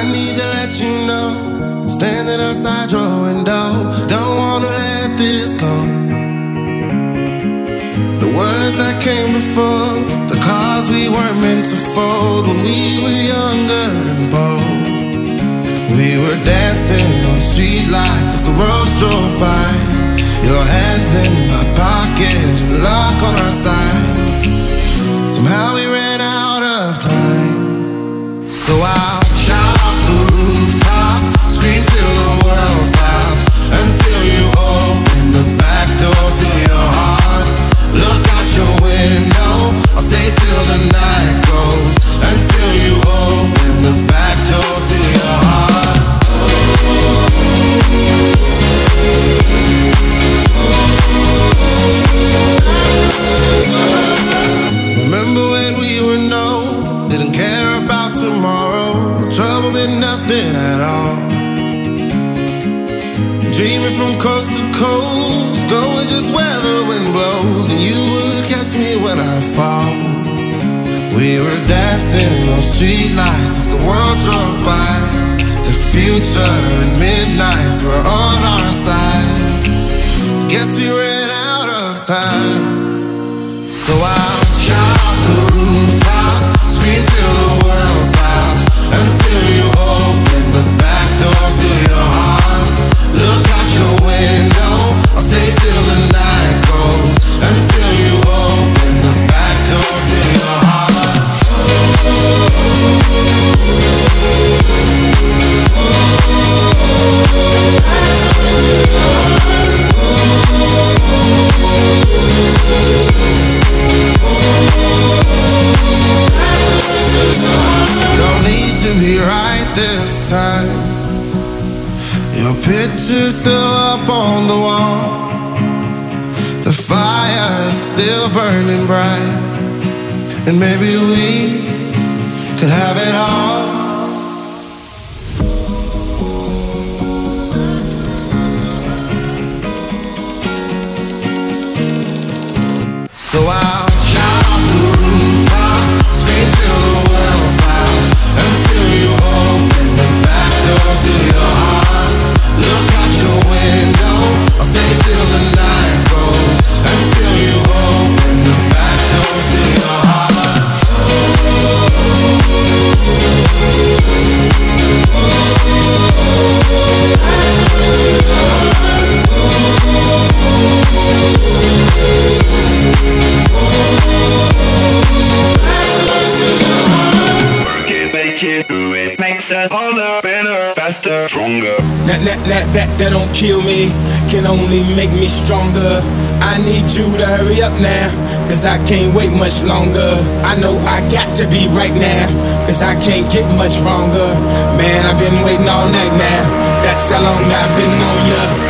I need to let you know. Standing outside your window, don't wanna let this go. The words that came before, the cars we weren't meant to fold when we were younger and bold. We were dancing on streetlights as the world drove by. Your hands in my pocket and luck on our side. Somehow we ran out of time. So I'll were those on streetlights as the world drove by. The future and midnights were on our side. Guess we ran out of time. Burning bright. And maybe we could have it all. That, that, that, that, don't kill me, can only make me stronger. I need you to hurry up now, cause I can't wait much longer. I know I got to be right now, cause I can't get much stronger. Man, I've been waiting all night now, that's how long I've been on ya.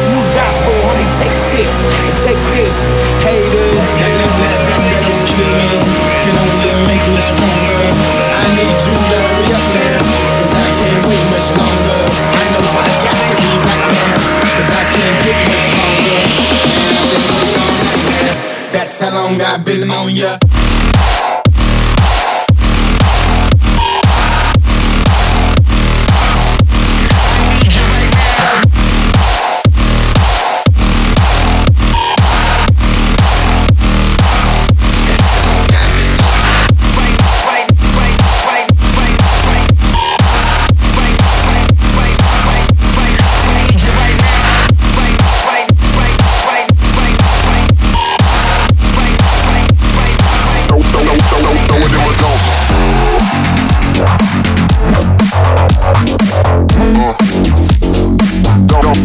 take and take this. Haters. That, that, that, don't kill me. Can only make me stronger. I need you to hurry up now. Cause I can't wait much longer. I know I got to be right now. Cause I can't get much longer. That's how long I've been on ya.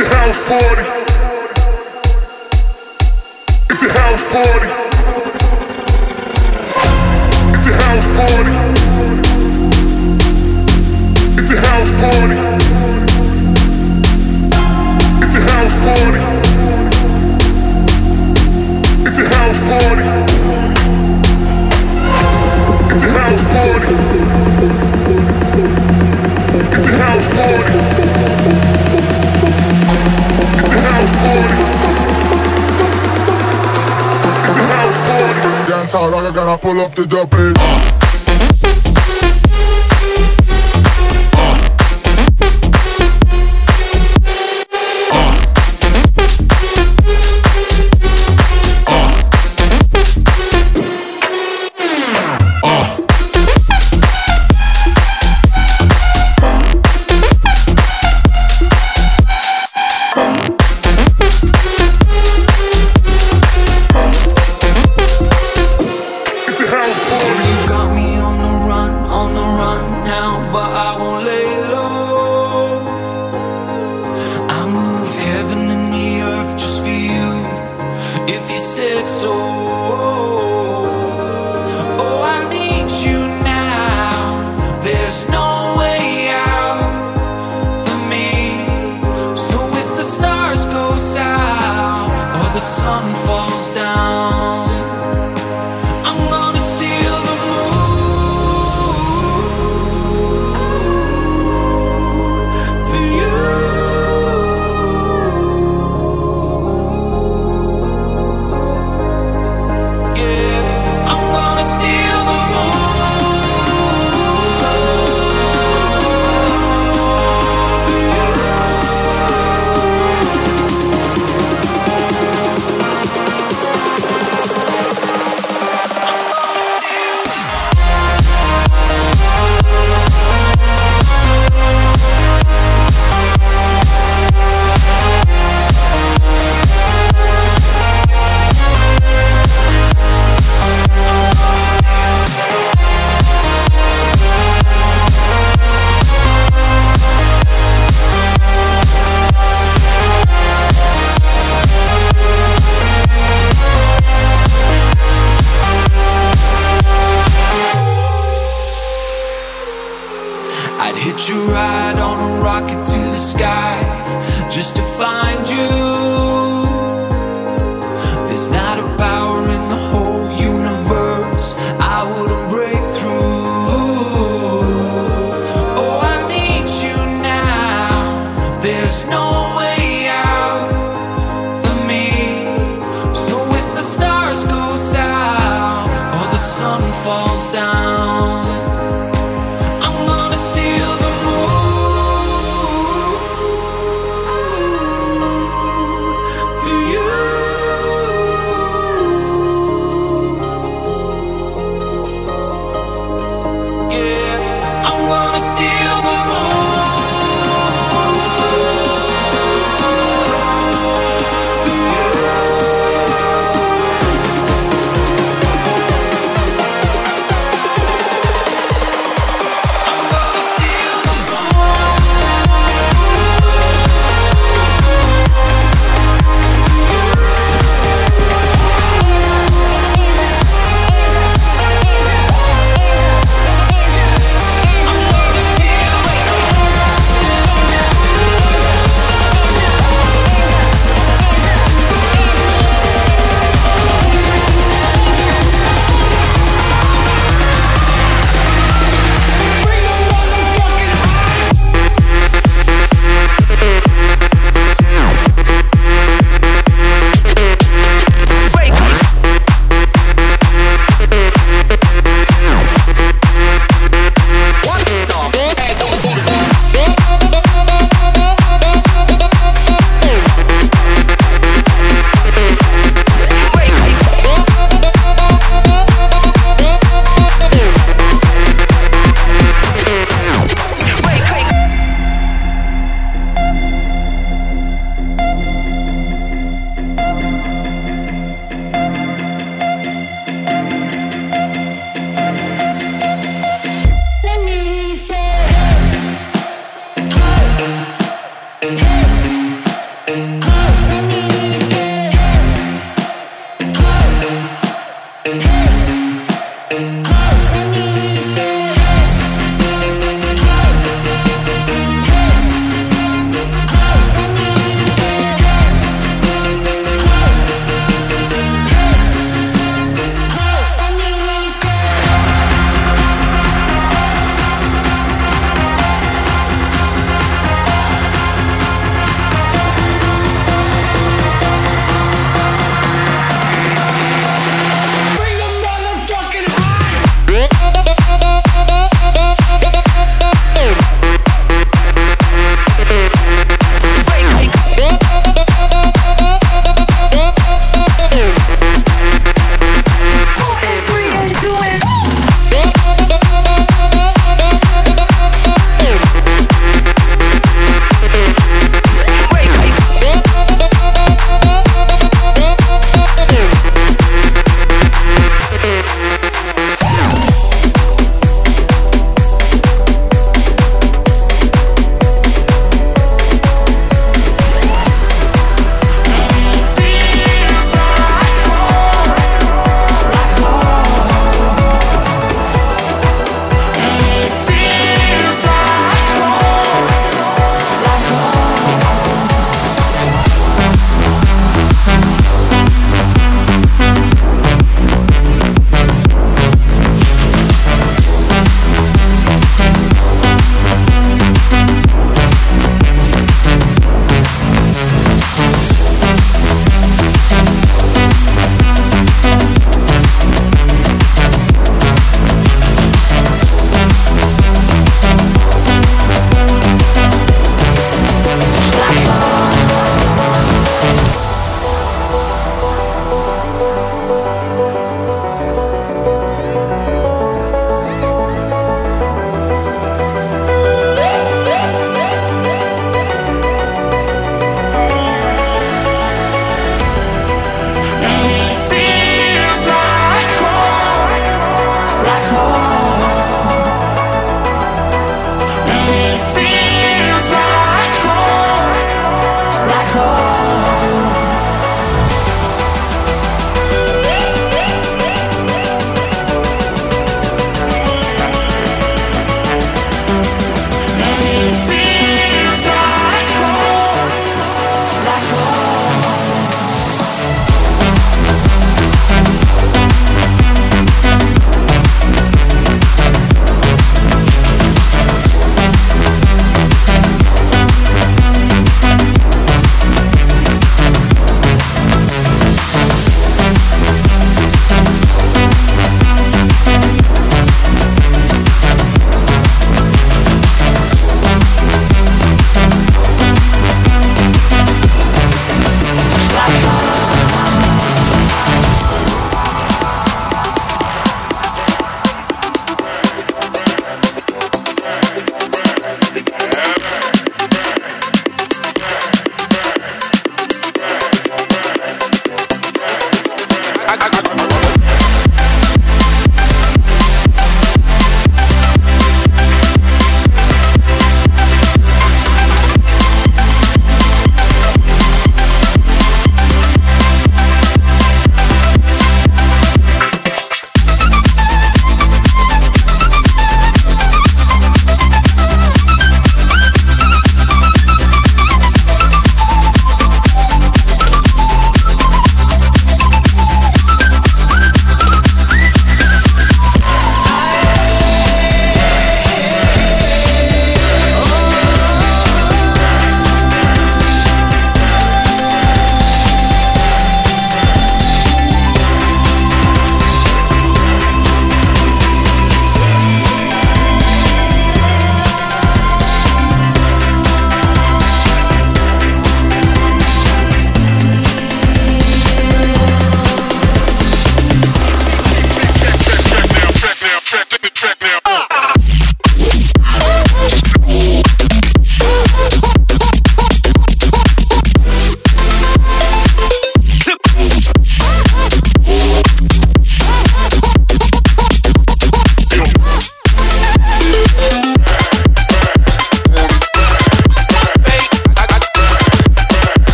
It's a house party. It's a house party. It's a house party. It's a house party. It's a house party. It's a house party. It's a house party. It's a house party party. It's a house party. Dance hall, I'm gonna pull up the double.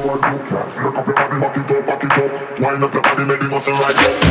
Look up your body, rock it up, rock it up. Wind up your body, make the muscle right up.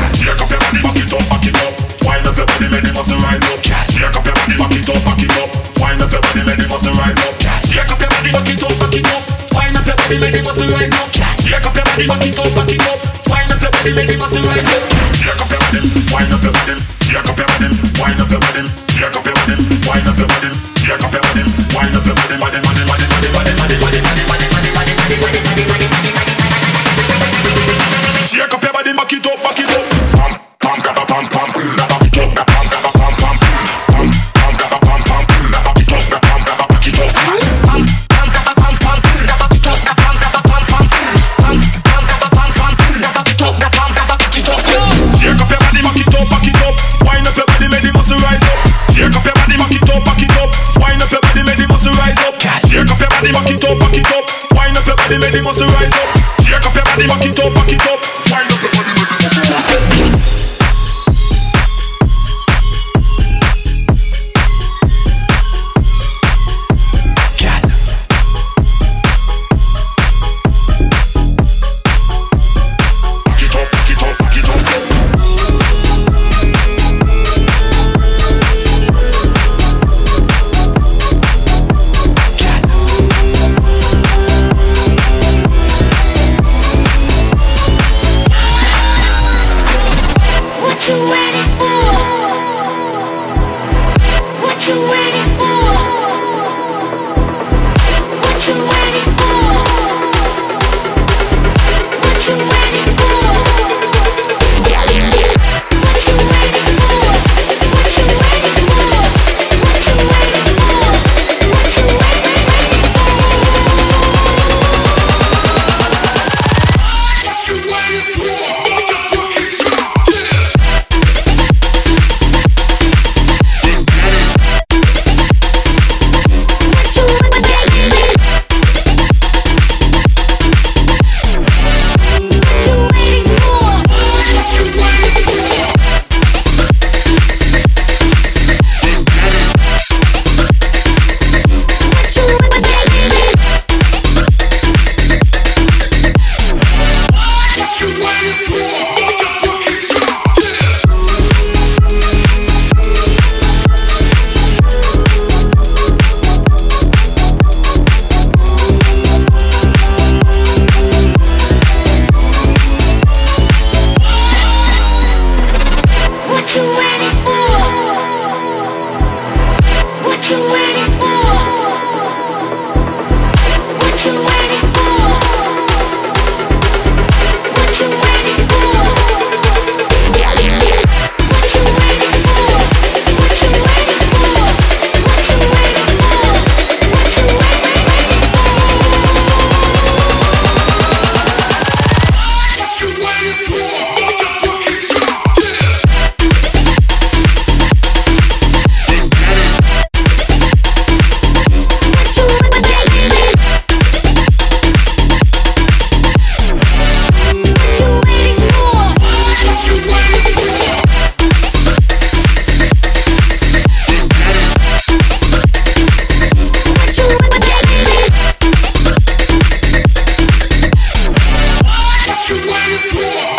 Yeah.